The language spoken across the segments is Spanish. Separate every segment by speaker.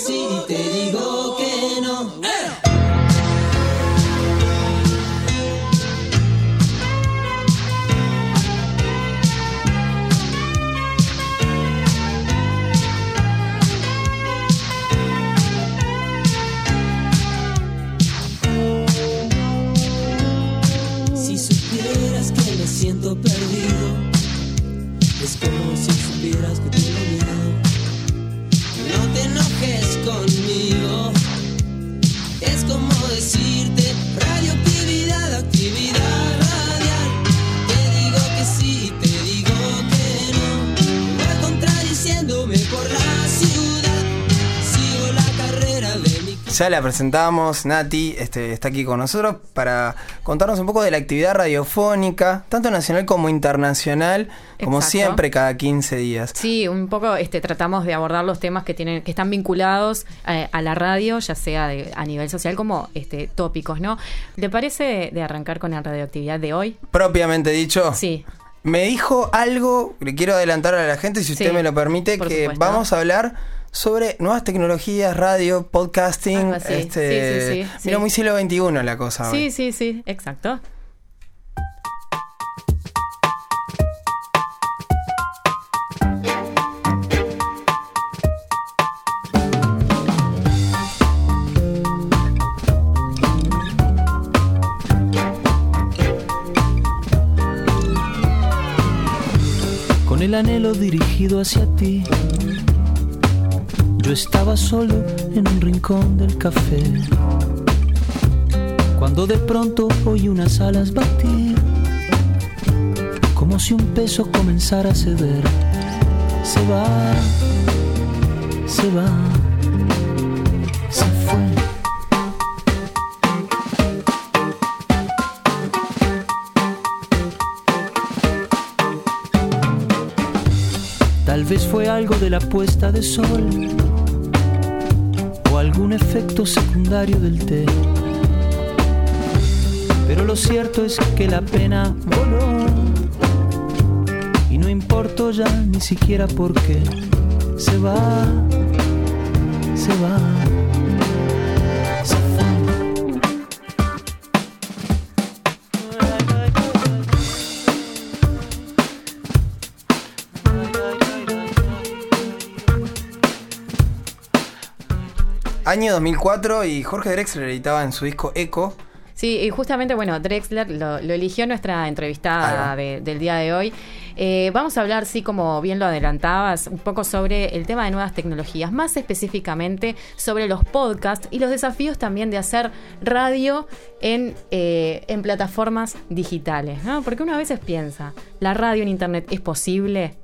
Speaker 1: sí te digo
Speaker 2: Ya la presentamos, Nati este, está aquí con nosotros para contarnos un poco de la actividad radiofónica, tanto nacional como internacional, como siempre cada 15 días.
Speaker 3: Sí, un poco este, tratamos de abordar los temas que tienen, que están vinculados eh, a la radio, ya sea de- a nivel social como este, tópicos, ¿no? ¿Le parece de arrancar con la radioactividad de hoy?
Speaker 2: Propiamente dicho,
Speaker 3: Sí.
Speaker 2: me dijo algo, le quiero adelantar a la gente, si usted
Speaker 3: Sí,
Speaker 2: me lo permite, que
Speaker 3: supuesto.
Speaker 2: vamos a hablar sobre nuevas tecnologías, radio, podcasting. Este,
Speaker 3: sí, sí, sí,
Speaker 2: Mira,
Speaker 3: sí.
Speaker 2: muy siglo XXI la cosa. hoy.
Speaker 3: Sí, sí, sí, exacto.
Speaker 1: con el anhelo dirigido hacia ti. Yo estaba solo en un rincón del café. Cuando de pronto oí unas alas batir, como si un peso comenzara a ceder. Se va, se va, se fue. Vez fue algo de la puesta de sol o algún efecto secundario del té. Pero lo cierto es que la pena voló y no importó ya ni siquiera por qué. Se va, se va,
Speaker 2: Año 2004 y Jorge Drexler editaba en su disco Echo.
Speaker 3: Sí, y justamente, bueno, Drexler lo, lo eligió nuestra entrevistada de- del día de hoy. Eh, vamos a hablar, sí, como bien lo adelantabas, un poco sobre el tema de nuevas tecnologías, más específicamente sobre los podcasts y los desafíos también de hacer radio en, eh, en plataformas digitales, ¿no? Porque uno a veces piensa, ¿la radio en Internet es posible?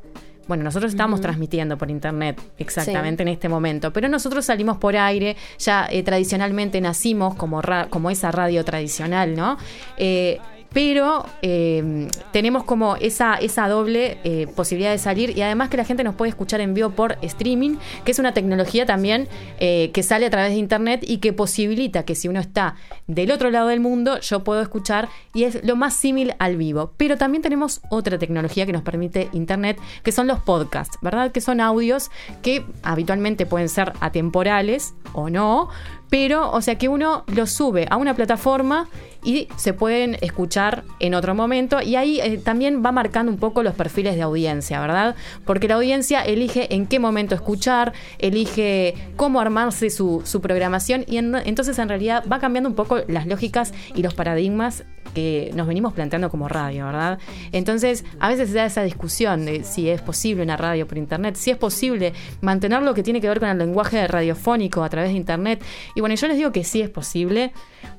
Speaker 3: Bueno, nosotros estamos transmitiendo por internet exactamente en este momento, pero nosotros salimos por aire, ya eh, tradicionalmente nacimos como, ra- como esa radio tradicional, ¿no? Eh, pero eh, tenemos como esa, esa doble eh, posibilidad de salir y además que la gente nos puede escuchar en vivo por streaming, que es una tecnología también eh, que sale a través de internet y que posibilita que si uno está del otro lado del mundo, yo puedo escuchar y es lo más símil al vivo. Pero también tenemos otra tecnología que nos permite internet, que son los podcasts, ¿verdad? Que son audios que habitualmente pueden ser atemporales o no, pero, o sea, que uno los sube a una plataforma y se pueden escuchar en otro momento. Y ahí eh, también va marcando un poco los perfiles de audiencia, ¿verdad? Porque la audiencia elige en qué momento escuchar, elige cómo armarse su, programación y en- entonces en realidad va cambiando un poco las lógicas y los paradigmas que nos venimos planteando como radio, ¿verdad? Entonces, a veces se da esa discusión de si es posible una radio por internet, si es posible mantener lo que tiene que ver con el lenguaje radiofónico a través de internet. Y bueno, yo les digo que sí es posible.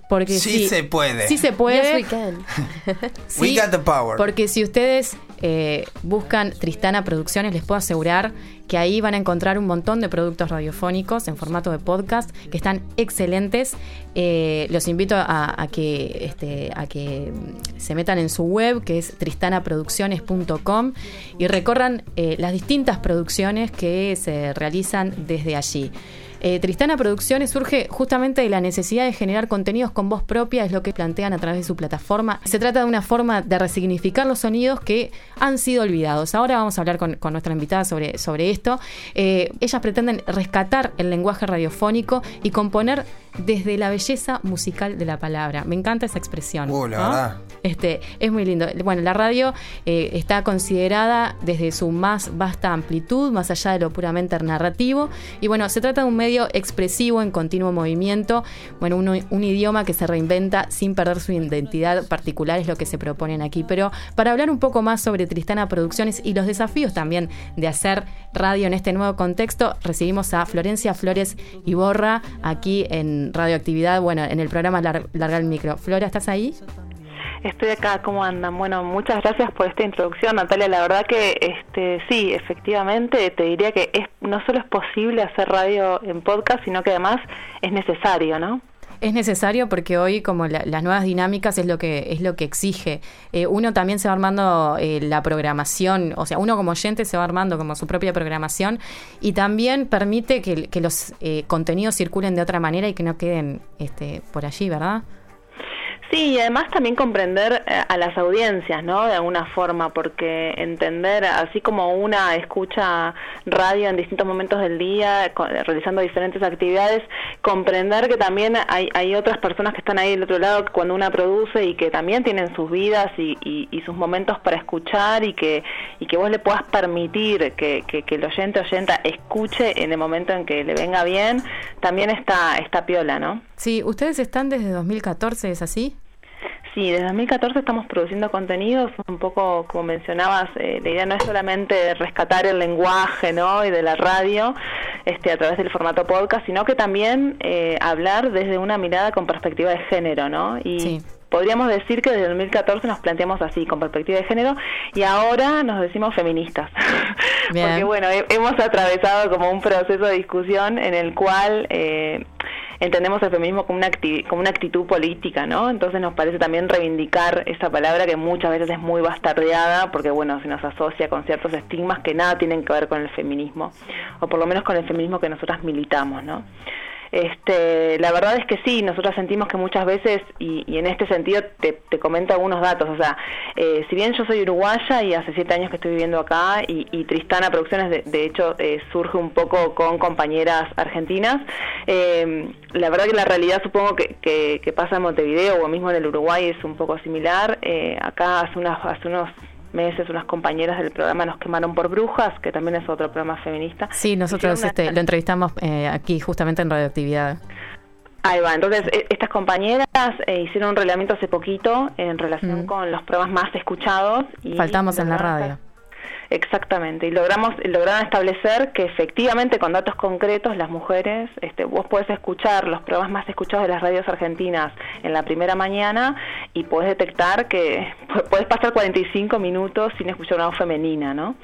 Speaker 3: Porque
Speaker 2: Sí
Speaker 3: sí,
Speaker 2: se puede.
Speaker 3: Sí se puede.
Speaker 4: Yes, we can.
Speaker 2: We got the power.
Speaker 3: Porque si ustedes eh, buscan Tristana Producciones, les puedo asegurar que ahí van a encontrar un montón de productos radiofónicos en formato de podcast que están excelentes. Eh, los invito a, a que, este, a que se metan en su web, que es tristanaproducciones.com, y recorran eh, las distintas producciones que se realizan desde allí. Eh, Tristana Producciones surge justamente de la necesidad de generar contenidos con voz propia, es lo que plantean a través de su plataforma. Se trata de una forma de resignificar los sonidos que han sido olvidados. Ahora vamos a hablar con, nuestra invitada sobre, sobre esto. Eh, ellas pretenden rescatar el lenguaje radiofónico y componer desde la belleza musical de la palabra. Me encanta esa expresión.
Speaker 2: Uh, la verdad.
Speaker 3: Este, es muy lindo. Bueno, la radio eh, está considerada desde su más vasta amplitud, más allá de lo puramente narrativo. Y bueno, se trata de un medio expresivo en continuo movimiento. Bueno, un, un idioma que se reinventa sin perder su identidad particular es lo que se proponen aquí. Pero para hablar un poco más sobre Tristana Producciones y los desafíos también de hacer radio en este nuevo contexto, recibimos a Florencia Flores Iborra aquí en radioactividad, bueno, en el programa Larga el Micro. Flora, ¿estás ahí?
Speaker 4: Estoy acá, ¿cómo andan? Bueno, muchas gracias por esta introducción, Natalia. La verdad que este sí, efectivamente, te diría que es no solo es posible hacer radio en podcast, sino que además es necesario, ¿no?
Speaker 3: es necesario porque hoy como las nuevas dinámicas es lo que es lo que exige eh, uno también se va armando eh, la programación o sea uno como oyente se va armando como su propia programación y también permite que, que los eh, contenidos circulen de otra manera y que no queden este por allí verdad
Speaker 4: Sí, y además también comprender eh, a las audiencias, ¿no? De alguna forma, porque entender, así como una escucha radio en distintos momentos del día, realizando diferentes actividades, comprender que también hay, hay otras personas que están ahí del otro lado cuando una produce y que también tienen sus vidas y, y, sus momentos para escuchar y que, y que vos le puedas permitir que, que, que el oyente oyenta escuche en el momento en que le venga bien, también está, está piola, ¿no?
Speaker 3: Sí, ustedes están desde 2014, ¿es así?
Speaker 4: Sí, desde 2014 estamos produciendo contenidos, un poco como mencionabas, eh, la idea no es solamente rescatar el lenguaje ¿no? y de la radio este, a través del formato podcast, sino que también eh, hablar desde una mirada con perspectiva de género, ¿no? Y podríamos decir que desde 2014 nos planteamos así, con perspectiva de género, y ahora nos decimos feministas. Porque bueno, hemos atravesado como un proceso de discusión en el cual... Eh, entendemos el feminismo como una, como una actitud política, ¿no? Entonces nos parece también reivindicar esa palabra que muchas veces es muy bastardeada porque, bueno, se nos asocia con ciertos estigmas que nada tienen que ver con el feminismo, o por lo menos con el feminismo que nosotras militamos, ¿no? Este, la verdad es que sí, nosotros sentimos que muchas veces, y, en este sentido te, comento algunos datos, o sea, eh, si bien yo soy uruguaya y hace siete años que estoy viviendo acá, y, Tristana Producciones de, hecho eh, surge un poco con compañeras argentinas, eh, la verdad que la realidad supongo que, que, pasa en Montevideo o mismo en el Uruguay es un poco similar, acá hace, unas, hace unos meses unas compañeras del programa nos quemaron por brujas, que también es otro programa feminista.
Speaker 3: Sí, nosotros este, lo entrevistamos eh, aquí justamente en Radioactividad.
Speaker 4: Ahí va, entonces e, estas compañeras eh, hicieron un reglamento hace poquito en relación con los programas más escuchados.
Speaker 3: Y Faltamos en la radio.
Speaker 4: Exactamente, y logramos lograron establecer que efectivamente con datos concretos las mujeres, este, vos podés escuchar los programas más escuchados de las radios argentinas en la primera mañana y podés detectar que puedes pasar 45 minutos sin escuchar una voz femenina, ¿no?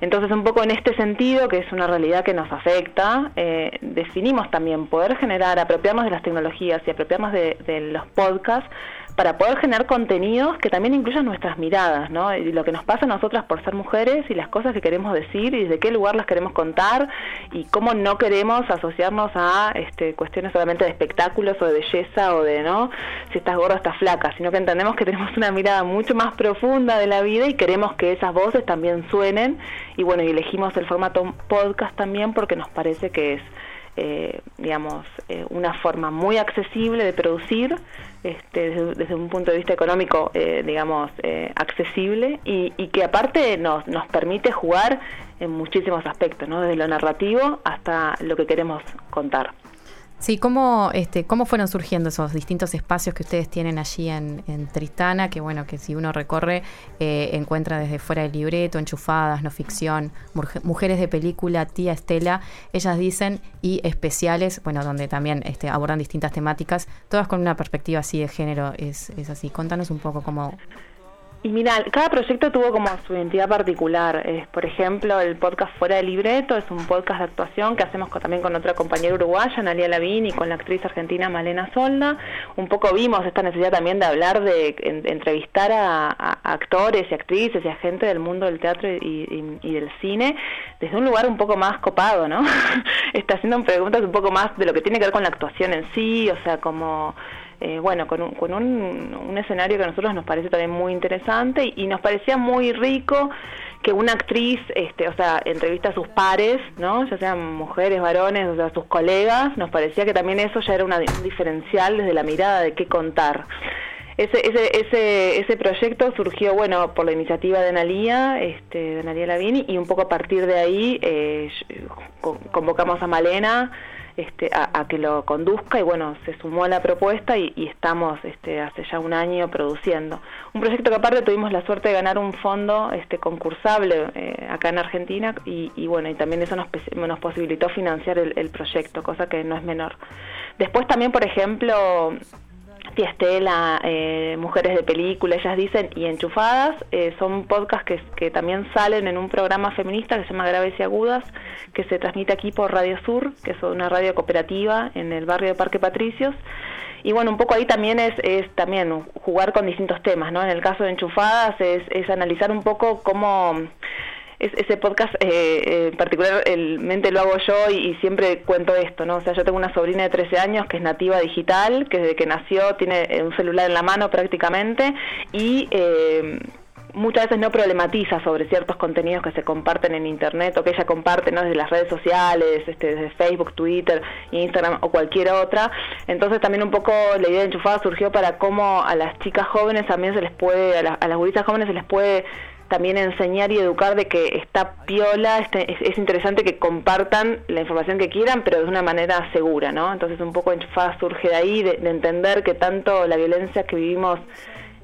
Speaker 4: Entonces un poco en este sentido, que es una realidad que nos afecta, eh, definimos también poder generar, apropiarnos de las tecnologías y apropiarnos de, de los podcasts para poder generar contenidos que también incluyan nuestras miradas, ¿no? Y lo que nos pasa a nosotras por ser mujeres y las cosas que queremos decir y desde qué lugar las queremos contar y cómo no queremos asociarnos a este, cuestiones solamente de espectáculos o de belleza o de, ¿no? Si estás gorda, estás flaca, sino que entendemos que tenemos una mirada mucho más profunda de la vida y queremos que esas voces también suenen y bueno, y elegimos el formato podcast también porque nos parece que es eh, digamos, eh, una forma muy accesible de producir, este, desde, un punto de vista económico, eh, digamos, eh, accesible y, y, que aparte nos, nos permite jugar en muchísimos aspectos, ¿no? desde lo narrativo hasta lo que queremos contar.
Speaker 3: Sí, ¿cómo, este, ¿cómo fueron surgiendo esos distintos espacios que ustedes tienen allí en, Tristana? Que bueno, que si uno recorre, eh, encuentra desde fuera del libreto, enchufadas, no ficción, mujeres de película, tía Estela, ellas dicen, y especiales, bueno, donde también este, abordan distintas temáticas, todas con una perspectiva así de género, es, es así. Contanos un poco cómo,
Speaker 4: Y mira, cada proyecto tuvo como su identidad particular. por ejemplo, el podcast Fuera del Libreto es un podcast de actuación que hacemos también con otra compañera uruguaya, Nalia Lavín, y con la actriz argentina Malena Solda. Un poco vimos esta necesidad también de hablar, de, entrevistar a, actores y actrices y a gente del mundo del teatro y del cine desde un lugar un poco más copado, ¿no? Está haciendo preguntas un poco más de lo que tiene que ver con la actuación en sí, o sea, como eh, bueno, con, un, con un, escenario que a nosotros nos parece también muy interesante y, nos parecía muy rico que una actriz, este, o sea, entrevista a sus pares, ¿no? Ya sean mujeres, varones, o sea, sus colegas, nos parecía que también eso ya era un diferencial desde la mirada de qué contar. Ese, ese, ese, ese proyecto surgió, bueno, por la iniciativa de Analía, este, de Lavini, y un poco a partir de ahí eh, convocamos a Malena, este, a, que lo conduzca y bueno, se sumó a la propuesta y, estamos este, hace ya un año produciendo. Un proyecto que aparte tuvimos la suerte de ganar un fondo este, concursable eh, acá en Argentina y, bueno, y también eso nos, nos posibilitó financiar el, el proyecto, cosa que no es menor. Después también, por ejemplo, Tía Estela, eh, Mujeres de Película, ellas dicen, y Enchufadas, eh, son podcasts que, que, también salen en un programa feminista que se llama Graves y Agudas, que se transmite aquí por Radio Sur, que es una radio cooperativa en el barrio de Parque Patricios. Y bueno, un poco ahí también es, es también jugar con distintos temas, ¿no? En el caso de Enchufadas es, es analizar un poco cómo ese podcast eh, eh, en particular el mente lo hago yo y, siempre cuento esto, ¿no? O sea, yo tengo una sobrina de 13 años que es nativa digital, que desde que nació tiene eh, un celular en la mano prácticamente y muchas veces no problematiza sobre ciertos contenidos que se comparten en internet o que ella comparte ¿no? desde las redes sociales, este, desde Facebook, Twitter, Instagram o cualquier otra. Entonces también un poco la idea de enchufada surgió para cómo a las chicas jóvenes también se les puede, a, a las gurisas jóvenes se les puede también enseñar y educar de que está piola, este, es, interesante que compartan la información que quieran, pero de una manera segura, ¿no? Entonces un poco Enchufada surge de ahí, de, entender que tanto la violencia que vivimos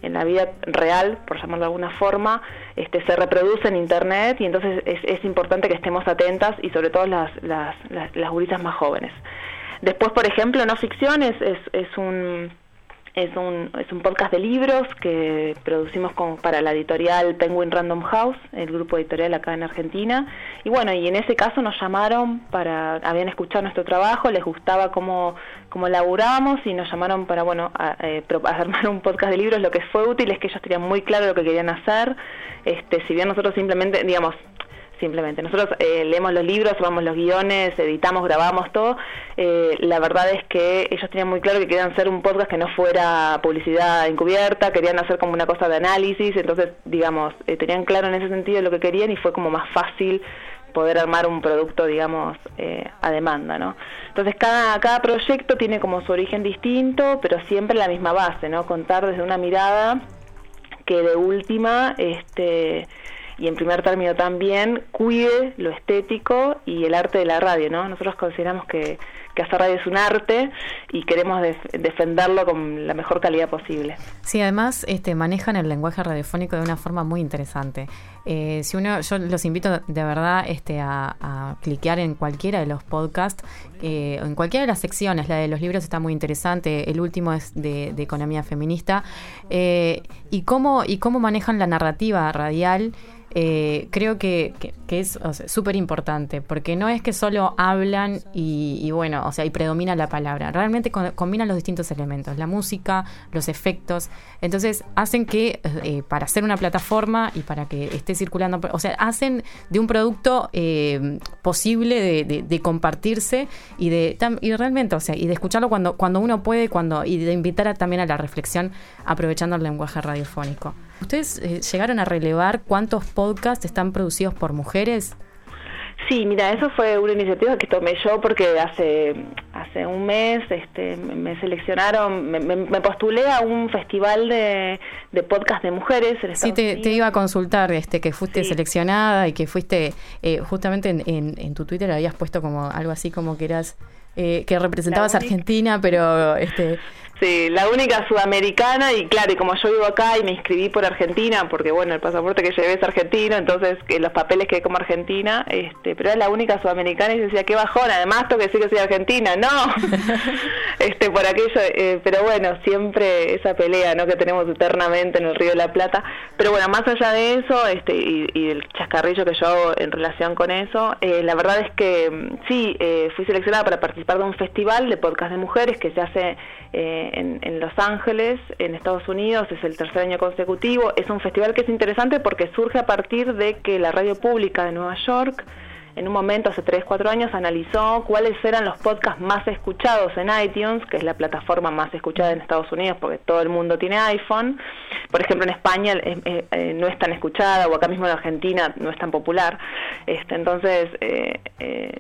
Speaker 4: en la vida real, por llamarlo de alguna forma, este, se reproduce en Internet y entonces es, importante que estemos atentas y sobre todo las, las, las, más jóvenes. Después, por ejemplo, no ficción es, es un es un, es un podcast de libros que producimos con, para la editorial Penguin Random House, el grupo editorial acá en Argentina. Y bueno, y en ese caso nos llamaron para, habían escuchado nuestro trabajo, les gustaba cómo, cómo laburábamos y nos llamaron para, bueno, a, eh, armar un podcast de libros. Lo que fue útil es que ellos tenían muy claro lo que querían hacer. Este, si bien nosotros simplemente, digamos, simplemente. Nosotros eh, leemos los libros, vamos los guiones, editamos, grabamos todo. Eh, la verdad es que ellos tenían muy claro que querían hacer un podcast que no fuera publicidad encubierta, querían hacer como una cosa de análisis, entonces, digamos, eh, tenían claro en ese sentido lo que querían y fue como más fácil poder armar un producto, digamos, a demanda, ¿no? Entonces, cada, cada proyecto tiene como su origen distinto, pero siempre la misma base, ¿no? Contar desde una mirada que de última, este y en primer término también cuide lo estético y el arte de la radio, ¿no? Nosotros consideramos que, hacer radio es un arte y queremos defenderlo con la mejor calidad posible.
Speaker 3: Sí, además este, manejan el lenguaje radiofónico de una forma muy interesante. Eh, si uno, yo los invito de verdad este, a, a cliquear en cualquiera de los podcasts, eh, en cualquiera de las secciones. La de los libros está muy interesante. El último es de, economía feminista eh, y cómo y cómo manejan la narrativa radial. Eh, creo que, es súper importante, porque no es que solo hablan y, bueno, o sea, y predomina la palabra, realmente combinan los distintos elementos, la música, los efectos, entonces hacen que eh, para hacer una plataforma y para que esté circulando, o sea, hacen de un producto eh, posible de, compartirse y de y realmente, o sea, y de escucharlo cuando, cuando uno puede, cuando y de invitar también a la reflexión aprovechando el lenguaje radiofónico. ¿Ustedes eh, llegaron a relevar cuántos podcasts están producidos por mujeres?
Speaker 4: Sí, mira, eso fue una iniciativa que tomé yo porque hace hace un mes este, me seleccionaron, me, postulé a un festival de, de podcast de mujeres.
Speaker 3: sí, te, iba a consultar este, que fuiste seleccionada y que fuiste, eh, justamente en, en, tu Twitter habías puesto como algo así como que eras eh, que representabas Argentina, pero este,
Speaker 4: Sí, la única sudamericana y claro, y como yo vivo acá y me inscribí por Argentina, porque bueno, el pasaporte que llevé es argentino, entonces que los papeles que como argentina, este, pero era la única sudamericana y decía, qué bajón, además tengo que decir que soy argentina, no, este, por aquello, eh, pero bueno, siempre esa pelea, ¿no? Que tenemos eternamente en el Río de la Plata, pero bueno, más allá de eso, este, y, el chascarrillo que yo hago en relación con eso, eh, la verdad es que mm, sí, eh, fui seleccionada para participar de un festival de podcast de mujeres que se hace en, Los Ángeles, en Estados Unidos, es el tercer año consecutivo. Es un festival que es interesante porque surge a partir de que la radio pública de Nueva York en un momento, hace 3, 4 años, analizó cuáles eran los podcasts más escuchados en iTunes, que es la plataforma más escuchada en Estados Unidos porque todo el mundo tiene iPhone. Por ejemplo, en España eh, eh, no es tan escuchada o acá mismo en Argentina no es tan popular. Este, entonces, eh,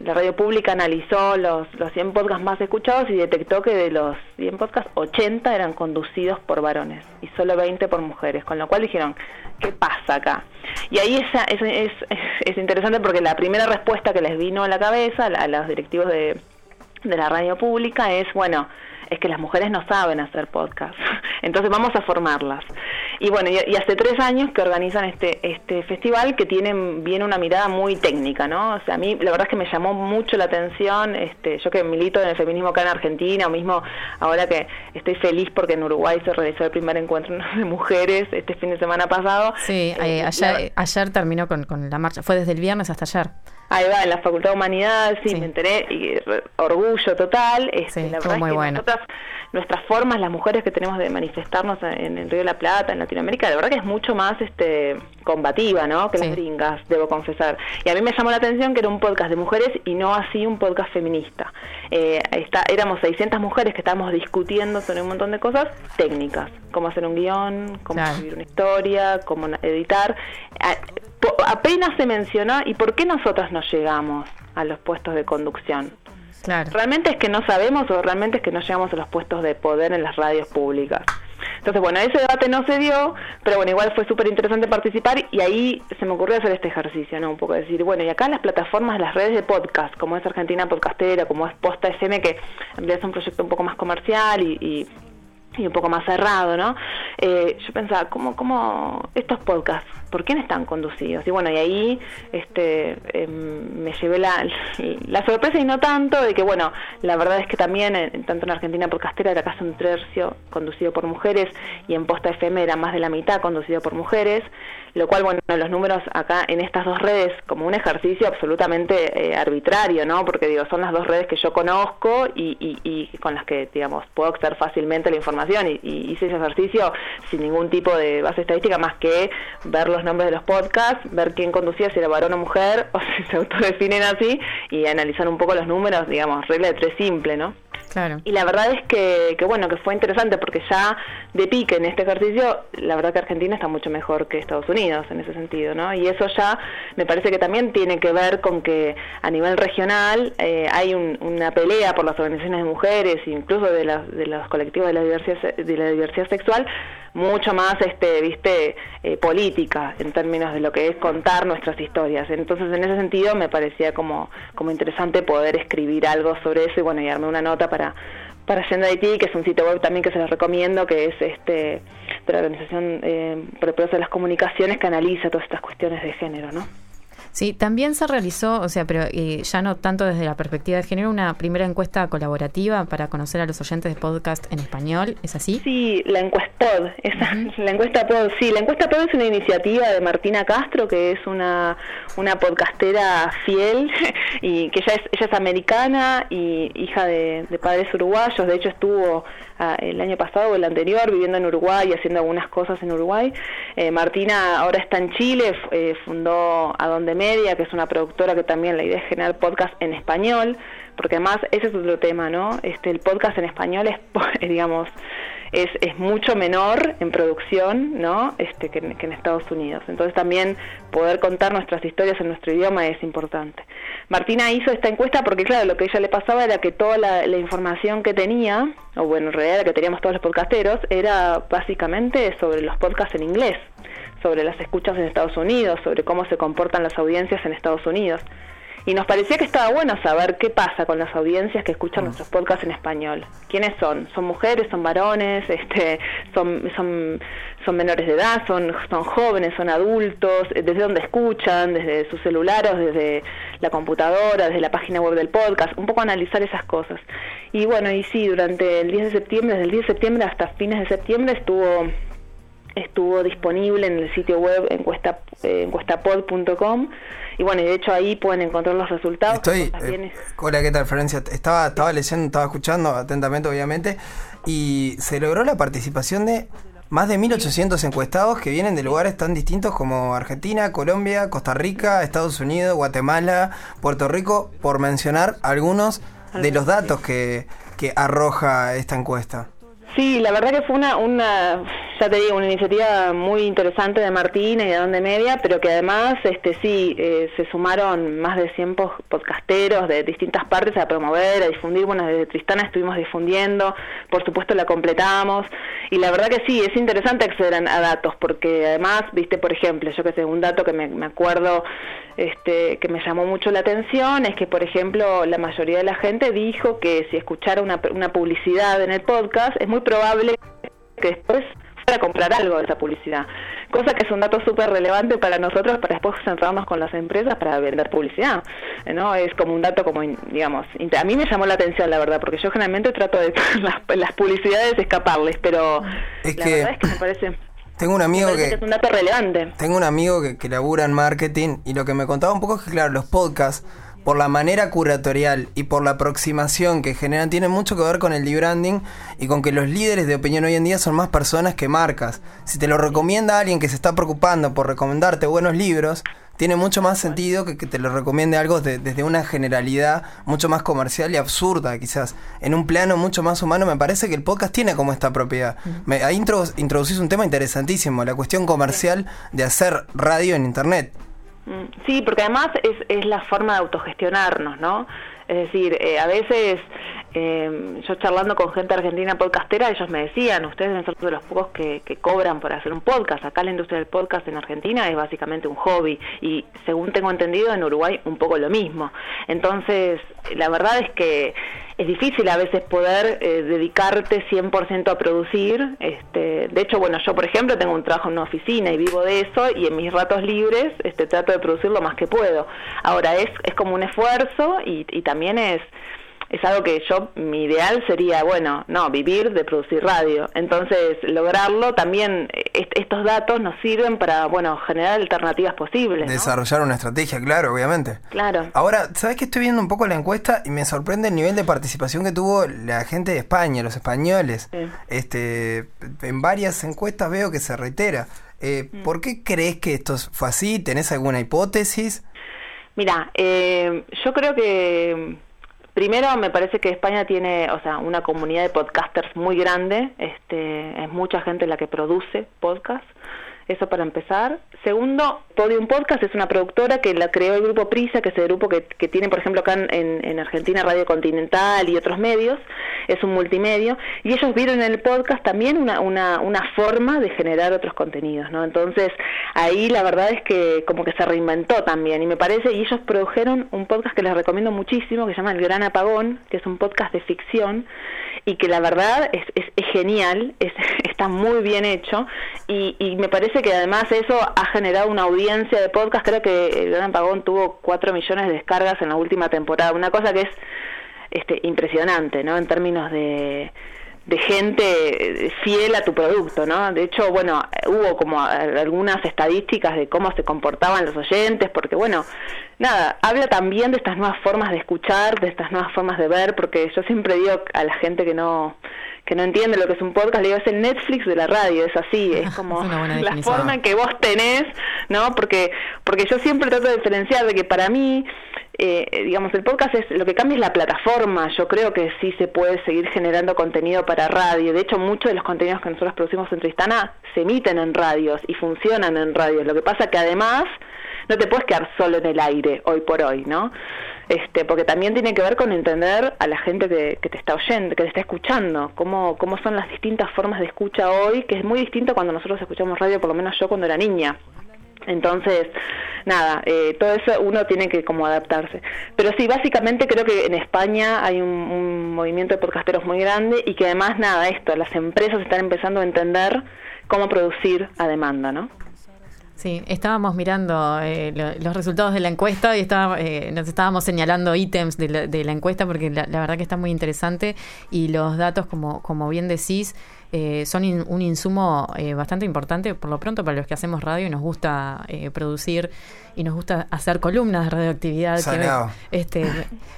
Speaker 4: la radio pública analizó los, los 100 podcasts más escuchados y detectó que de los 100 podcasts, 80 eran conducidos por varones y solo 20 por mujeres, con lo cual dijeron, ¿qué pasa acá? Y ahí es, es, es, interesante porque la primera respuesta que les vino a la cabeza a, los directivos de, de la radio pública es, bueno, es que las mujeres no saben hacer podcast, entonces vamos a formarlas. Y bueno, y, hace tres años que organizan este este festival que tienen bien una mirada muy técnica, ¿no? O sea, a mí la verdad es que me llamó mucho la atención, este, yo que milito en el feminismo acá en Argentina, o mismo ahora que estoy feliz porque en Uruguay se realizó el primer encuentro de mujeres este fin de semana pasado.
Speaker 3: Sí, eh, ayer, ayer terminó con, con la marcha, fue desde el viernes hasta ayer.
Speaker 4: Ahí va, en la Facultad de Humanidades, sí, me enteré, y orgullo total.
Speaker 3: Este, la verdad muy bueno. nosotras,
Speaker 4: nuestras formas, las mujeres que tenemos de manifestarnos en el Río de la Plata, en Latinoamérica, la verdad que es mucho más este combativa, ¿no? Que las gringas, debo confesar. Y a mí me llamó la atención que era un podcast de mujeres y no así un podcast feminista. Eh, está, éramos 600 mujeres que estábamos discutiendo sobre un montón de cosas técnicas, cómo hacer un guion, cómo escribir una historia, cómo editar apenas se mencionó y por qué nosotras no llegamos a los puestos de conducción. Realmente es que no sabemos o realmente es que no llegamos a los puestos de poder en las radios públicas. Entonces, bueno, ese debate no se dio, pero bueno, igual fue súper interesante participar y ahí se me ocurrió hacer este ejercicio, ¿no? Un poco decir, bueno, y acá las plataformas, las redes de podcast, como es Argentina Podcastera, como es Posta FM, que en realidad es un proyecto un poco más comercial y y un poco más cerrado, ¿no? Eh, yo pensaba, ¿cómo, ¿cómo estos podcasts, por quién están conducidos? Y bueno, y ahí este, em, me llevé la, sorpresa y no tanto de que, bueno, la verdad es que también, tanto en Argentina Podcastera era casi un tercio conducido por mujeres y en Posta FM era más de la mitad conducido por mujeres lo cual, bueno, los números acá en estas dos redes, como un ejercicio absolutamente eh, arbitrario, ¿no? Porque, digo, son las dos redes que yo conozco y, y, con las que, digamos, puedo acceder fácilmente la información y, y, hice ese ejercicio sin ningún tipo de base estadística más que ver los nombres de los podcasts, ver quién conducía, si era varón o mujer, o si se autodefinen así, y analizar un poco los números, digamos, regla de tres simple, ¿no? Y la verdad es que, que, bueno, que fue interesante porque ya de pique en este ejercicio, la verdad que Argentina está mucho mejor que Estados Unidos en ese sentido, ¿no? Y eso ya me parece que también tiene que ver con que a nivel regional eh, hay una pelea por las organizaciones de mujeres, incluso de, de los colectivos de la diversidad, de la diversidad sexual, mucho más, este, viste, eh, política en términos de lo que es contar nuestras historias. Entonces, en ese sentido, me parecía como, como interesante poder escribir algo sobre eso y bueno, y darme una nota para para Agenda IT, que es un sitio web también que se les recomiendo, que es este de la Organización eh, de las Comunicaciones, que analiza todas estas cuestiones de género, ¿no?
Speaker 3: Sí, también se realizó, o sea, pero eh, ya no tanto desde la perspectiva de género, una primera encuesta colaborativa para conocer a los oyentes de podcast en español, ¿es así?
Speaker 4: Sí, la encuestod, esa, la encuesta pod, sí, la encuesta pod es una iniciativa de Martina Castro, que es una, una podcastera fiel y que ella es, ella es americana y hija de, de padres uruguayos, de hecho estuvo el año pasado o el anterior viviendo en Uruguay, haciendo algunas cosas en Uruguay. Eh, Martina ahora está en Chile, eh, fundó Adonde Media, que es una productora que también la idea es generar podcast en español, porque además ese es otro tema, ¿no? Este, el podcast en español es, digamos, es, es mucho menor en producción ¿no? este, que, en Estados Unidos. Entonces también poder contar nuestras historias en nuestro idioma es importante. Martina hizo esta encuesta porque, claro, lo que ella le pasaba era que toda la, información que tenía, o bueno, en realidad la que teníamos todos los podcasteros, era básicamente sobre los podcasts en inglés, sobre las escuchas en Estados Unidos, sobre cómo se comportan las audiencias en Estados Unidos. Y nos parecía que estaba bueno saber qué pasa con las audiencias que escuchan nuestros podcasts en español. ¿Quiénes son? ¿Son mujeres? ¿Son varones? Este, son, son, son menores de edad? ¿Son, son jóvenes? ¿Son adultos? ¿Desde dónde escuchan? ¿Desde sus celulares? ¿Desde la computadora? ¿Desde la página web del podcast? Un poco analizar esas cosas. Y bueno, y sí, durante el 10 de septiembre, desde el 10 de septiembre hasta fines de septiembre estuvo estuvo disponible en el sitio web encuesta, eh, encuestapod.com y bueno, y de hecho ahí pueden encontrar los resultados.
Speaker 2: Estoy, eh, hola, ¿qué tal Florencia? Estaba, estaba leyendo, estaba escuchando atentamente obviamente y se logró la participación de más de 1.800 encuestados que vienen de lugares tan distintos como Argentina, Colombia, Costa Rica, Estados Unidos, Guatemala, Puerto Rico, por mencionar algunos de los datos que, que arroja esta encuesta.
Speaker 4: Sí, la verdad que fue una, una, ya te digo, una iniciativa muy interesante de Martín y de Donde Media, pero que además, este, sí, eh, se sumaron más de 100 podcasteros de distintas partes a promover, a difundir. Bueno, desde Tristana estuvimos difundiendo, por supuesto la completamos, y la verdad que sí, es interesante acceder a, datos, porque además, viste, por ejemplo, yo que sé, un dato que me, me acuerdo este, que me llamó mucho la atención es que, por ejemplo, la mayoría de la gente dijo que si escuchara una, una publicidad en el podcast, es muy probable que después fuera a comprar algo de esa publicidad. Cosa que es un dato súper relevante para nosotros para después centrarnos con las empresas para vender publicidad. ¿no? Es como un dato como, digamos, a mí me llamó la atención, la verdad, porque yo generalmente trato de las, las publicidades escaparles, pero
Speaker 2: es la verdad es que me parece... Tengo un amigo que,
Speaker 4: es un dato relevante.
Speaker 2: Tengo un amigo que, que labura en marketing y lo que me contaba un poco es que, claro, los podcasts, por la manera curatorial y por la aproximación que generan, tienen mucho que ver con el branding y con que los líderes de opinión hoy en día son más personas que marcas. Si te lo recomienda alguien que se está preocupando por recomendarte buenos libros, tiene mucho más sentido que, que te lo recomiende algo desde una generalidad mucho más comercial y absurda, quizás. En un plano mucho más humano, me parece que el podcast tiene como esta propiedad. Me, ahí introducís un tema interesantísimo, la cuestión comercial de hacer radio en Internet.
Speaker 4: Mm, sí, porque además es, es la forma de autogestionarnos, ¿no? Es decir, eh, a veces eh, yo charlando con gente argentina podcastera, ellos me decían, ustedes deben ser de los pocos que, que, cobran por hacer un podcast. Acá la industria del podcast en Argentina es básicamente un hobby y según tengo entendido en Uruguay un poco lo mismo. Entonces, la verdad es que es difícil a veces poder eh, dedicarte 100% a producir. Este, de hecho, bueno, yo por ejemplo tengo un trabajo en una oficina y vivo de eso y en mis ratos libres este, trato de producir lo más que puedo. Ahora es, es como un esfuerzo y, y también es es algo que yo, mi ideal sería, bueno, no, vivir de producir radio. Entonces, lograrlo también, estos datos nos sirven para, bueno, generar alternativas posibles.
Speaker 2: Desarrollar una estrategia, claro, obviamente.
Speaker 4: Claro.
Speaker 2: Ahora, ¿sabes que estoy viendo un poco la encuesta y me sorprende el nivel de participación que tuvo la gente de España, los españoles? Este, en varias encuestas veo que se reitera. Eh, mm. ¿Por qué crees que esto fue así? ¿Tenés alguna hipótesis?
Speaker 4: Mira, eh, yo creo que Primero, me parece que España tiene, o sea, una comunidad de podcasters muy grande. Este, es mucha gente la que produce podcast. Eso para empezar. Segundo, Podium Podcast es una productora que la creó el grupo Prisa, que es el grupo que, que tiene, por ejemplo, acá en, en, Argentina Radio Continental y otros medios. Es un multimedio. Y ellos vieron en el podcast también una, una, una forma de generar otros contenidos, ¿no? Entonces, ahí la verdad es que como que se reinventó también. Y me parece, y ellos produjeron un podcast que les recomiendo muchísimo, que se llama El Gran Apagón, que es un podcast de ficción y que la verdad es, es, genial, es, está muy bien hecho y, y, me parece que además eso ha generado una audiencia de podcast, creo que el Gran Pagón tuvo 4 millones de descargas en la última temporada, una cosa que es este, impresionante, ¿no? En términos de, de gente fiel a tu producto, ¿no? De hecho, bueno, hubo como algunas estadísticas de cómo se comportaban los oyentes, porque bueno, nada, habla también de estas nuevas formas de escuchar, de estas nuevas formas de ver, porque yo siempre digo a la gente que no que no entiende lo que es un podcast, le digo, es el Netflix de la radio, es así, es como la forma en que vos tenés, ¿no? Porque porque yo siempre trato de diferenciar de que para mí eh, digamos, el podcast es lo que cambia es la plataforma. Yo creo que sí se puede seguir generando contenido para radio. De hecho, muchos de los contenidos que nosotros producimos en Tristana se emiten en radios y funcionan en radios. Lo que pasa que además no te puedes quedar solo en el aire hoy por hoy, ¿no? Este, porque también tiene que ver con entender a la gente que, que te está oyendo, que te está escuchando, cómo, cómo son las distintas formas de escucha hoy, que es muy distinto cuando nosotros escuchamos radio, por lo menos yo cuando era niña Entonces, nada, eh, todo eso uno tiene que como adaptarse. Pero sí, básicamente creo que en España hay un, un, movimiento de podcasteros muy grande y que además, nada, esto, las empresas están empezando a entender cómo producir a demanda, ¿no?
Speaker 3: Sí, estábamos mirando eh, lo, los resultados de la encuesta y estaba, eh, nos estábamos señalando ítems de la, de la encuesta porque la, la, verdad que está muy interesante y los datos, como, como bien decís, eh, son in, un insumo eh, bastante importante, por lo pronto, para los que hacemos radio y nos gusta eh, producir y nos gusta hacer columnas de radioactividad. Que este,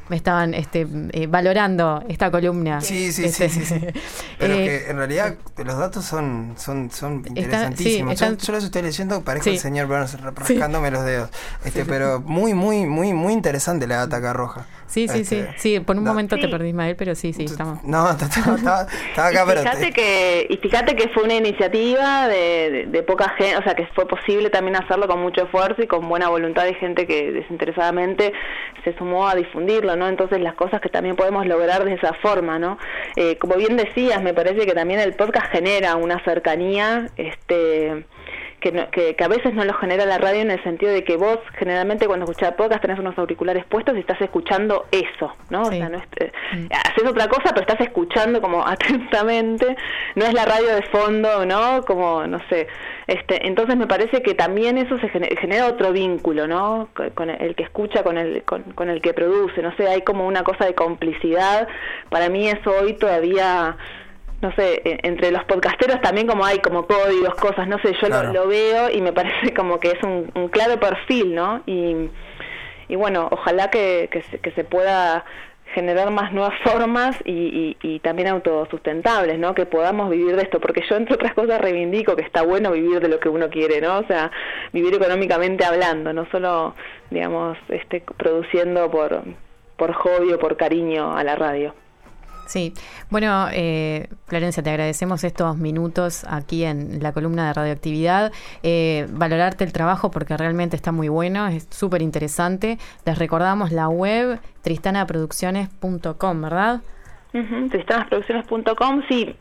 Speaker 3: me estaban este, eh, valorando esta columna.
Speaker 2: Sí, sí,
Speaker 3: este,
Speaker 2: sí, sí, sí. Pero que en realidad los datos son, son, son interesantísimos. Está, sí, están, yo, yo, los estoy leyendo, parezco sí. el señor Burns rascándome sí. los dedos. Este, pero muy, muy, muy, muy interesante la data acá roja.
Speaker 3: Sí, sí, este, sí, sí. Por un no, momento sí. te perdí, Ismael, pero sí, sí, estamos.
Speaker 2: No, estaba, estaba, estaba acá, pero.
Speaker 4: Fíjate que, y fíjate que fue una iniciativa de, de, de, poca gente, o sea, que fue posible también hacerlo con mucho esfuerzo y con buena voluntad de gente que desinteresadamente se sumó a difundirlo, ¿no? Entonces, las cosas que también podemos lograr de esa forma, ¿no? Eh, como bien decías, me parece que también el podcast genera una cercanía, este que, no, que, que, a veces no lo genera la radio en el sentido de que vos generalmente cuando escuchás podcast tenés unos auriculares puestos y estás escuchando eso, ¿no? Sí. O sea, no es, eh, haces otra cosa pero estás escuchando como atentamente, no es la radio de fondo, ¿no? Como, no sé, este, entonces me parece que también eso se genera, genera otro vínculo, ¿no? Con el que escucha, con el, con, con el que produce, no sé, hay como una cosa de complicidad, para mí eso hoy todavía no sé, entre los podcasteros también como hay como códigos, cosas, no sé, yo claro. lo, lo, veo y me parece como que es un, un claro perfil, ¿no? Y, y bueno, ojalá que, que, se, que se pueda generar más nuevas formas y, y, y, también autosustentables, ¿no? Que podamos vivir de esto, porque yo entre otras cosas reivindico que está bueno vivir de lo que uno quiere, ¿no? O sea, vivir económicamente hablando, no solo, digamos, este, produciendo por, por hobby o por cariño a la radio.
Speaker 3: Sí, bueno, eh, Florencia, te agradecemos estos minutos aquí en la columna de radioactividad. Eh, valorarte el trabajo porque realmente está muy bueno, es súper interesante. Les recordamos la web tristanaproducciones.com, ¿verdad?
Speaker 4: Uh -huh, tristanasproducciones.com, sí,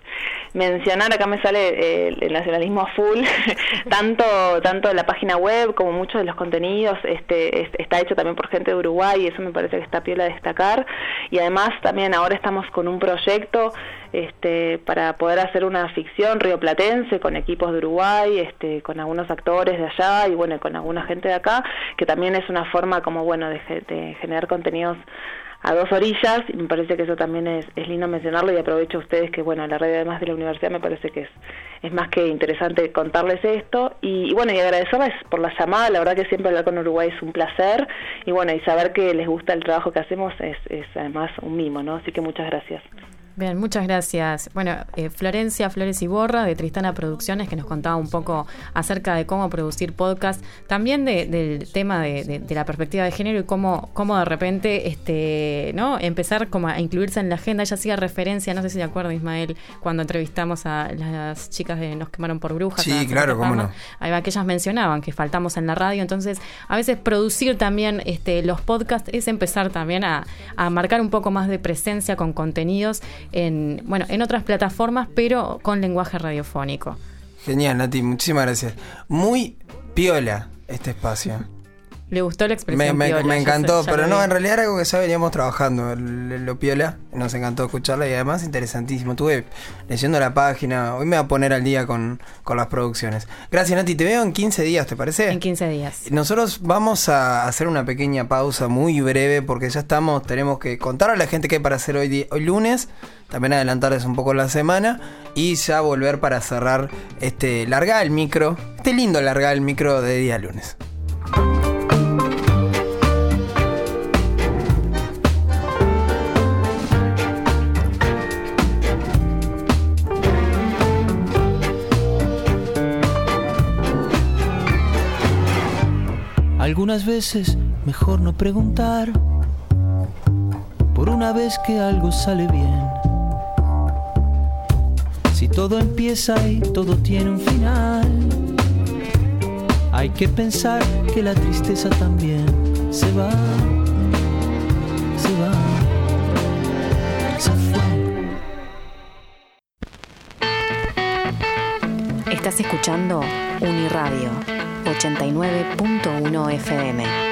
Speaker 4: mencionar, acá me sale eh, el nacionalismo a full, tanto, tanto la página web como muchos de los contenidos, este, está hecho también por gente de Uruguay y eso me parece que está piola destacar, y además también ahora estamos con un proyecto este, para poder hacer una ficción rioplatense con equipos de Uruguay, este, con algunos actores de allá y bueno, con alguna gente de acá, que también es una forma como bueno de, de generar contenidos a dos orillas y me parece que eso también es, es lindo mencionarlo y aprovecho a ustedes que bueno la red además de la universidad me parece que es, es más que interesante contarles esto y, y, bueno y agradecerles por la llamada la verdad que siempre hablar con Uruguay es un placer y bueno y saber que les gusta el trabajo que hacemos es, es además un mimo no así que muchas gracias
Speaker 3: Bien, muchas gracias. Bueno, eh, Florencia Flores Iborra de Tristana Producciones que nos contaba un poco acerca de cómo producir podcast, también de, del tema de, de, de, la perspectiva de género y cómo, cómo de repente este, ¿no? empezar como a incluirse en la agenda. Ella hacía referencia, no sé si te acuerdas, Ismael, cuando entrevistamos a las chicas de Nos quemaron por brujas.
Speaker 2: Sí, claro, cómo no.
Speaker 3: Ahí va, que ellas mencionaban que faltamos en la radio. Entonces, a veces producir también este, los podcasts es empezar también a, a marcar un poco más de presencia con contenidos en, bueno, en otras plataformas, pero con lenguaje radiofónico.
Speaker 2: Genial, Nati, muchísimas gracias. Muy piola este espacio.
Speaker 3: Le gustó la expresión.
Speaker 2: Me,
Speaker 3: piola,
Speaker 2: me encantó,
Speaker 3: sé,
Speaker 2: pero no, en realidad era algo que ya veníamos trabajando, lo piola. Nos encantó escucharla y además interesantísimo. Estuve leyendo la página, hoy me voy a poner al día con, con las producciones. Gracias, Nati. Te veo en 15 días, ¿te parece?
Speaker 3: En 15 días.
Speaker 2: Nosotros vamos a hacer una pequeña pausa muy breve porque ya estamos, tenemos que contar a la gente qué hay para hacer hoy, hoy lunes también adelantarles un poco la semana y ya volver para cerrar este largar el micro, este lindo largar el micro de día lunes.
Speaker 5: Algunas veces mejor no preguntar por una vez que algo sale bien. Si todo empieza y todo tiene un final, hay que pensar que la tristeza también se va, se va, se
Speaker 6: fue. Estás escuchando Uniradio
Speaker 3: 89.1 FM.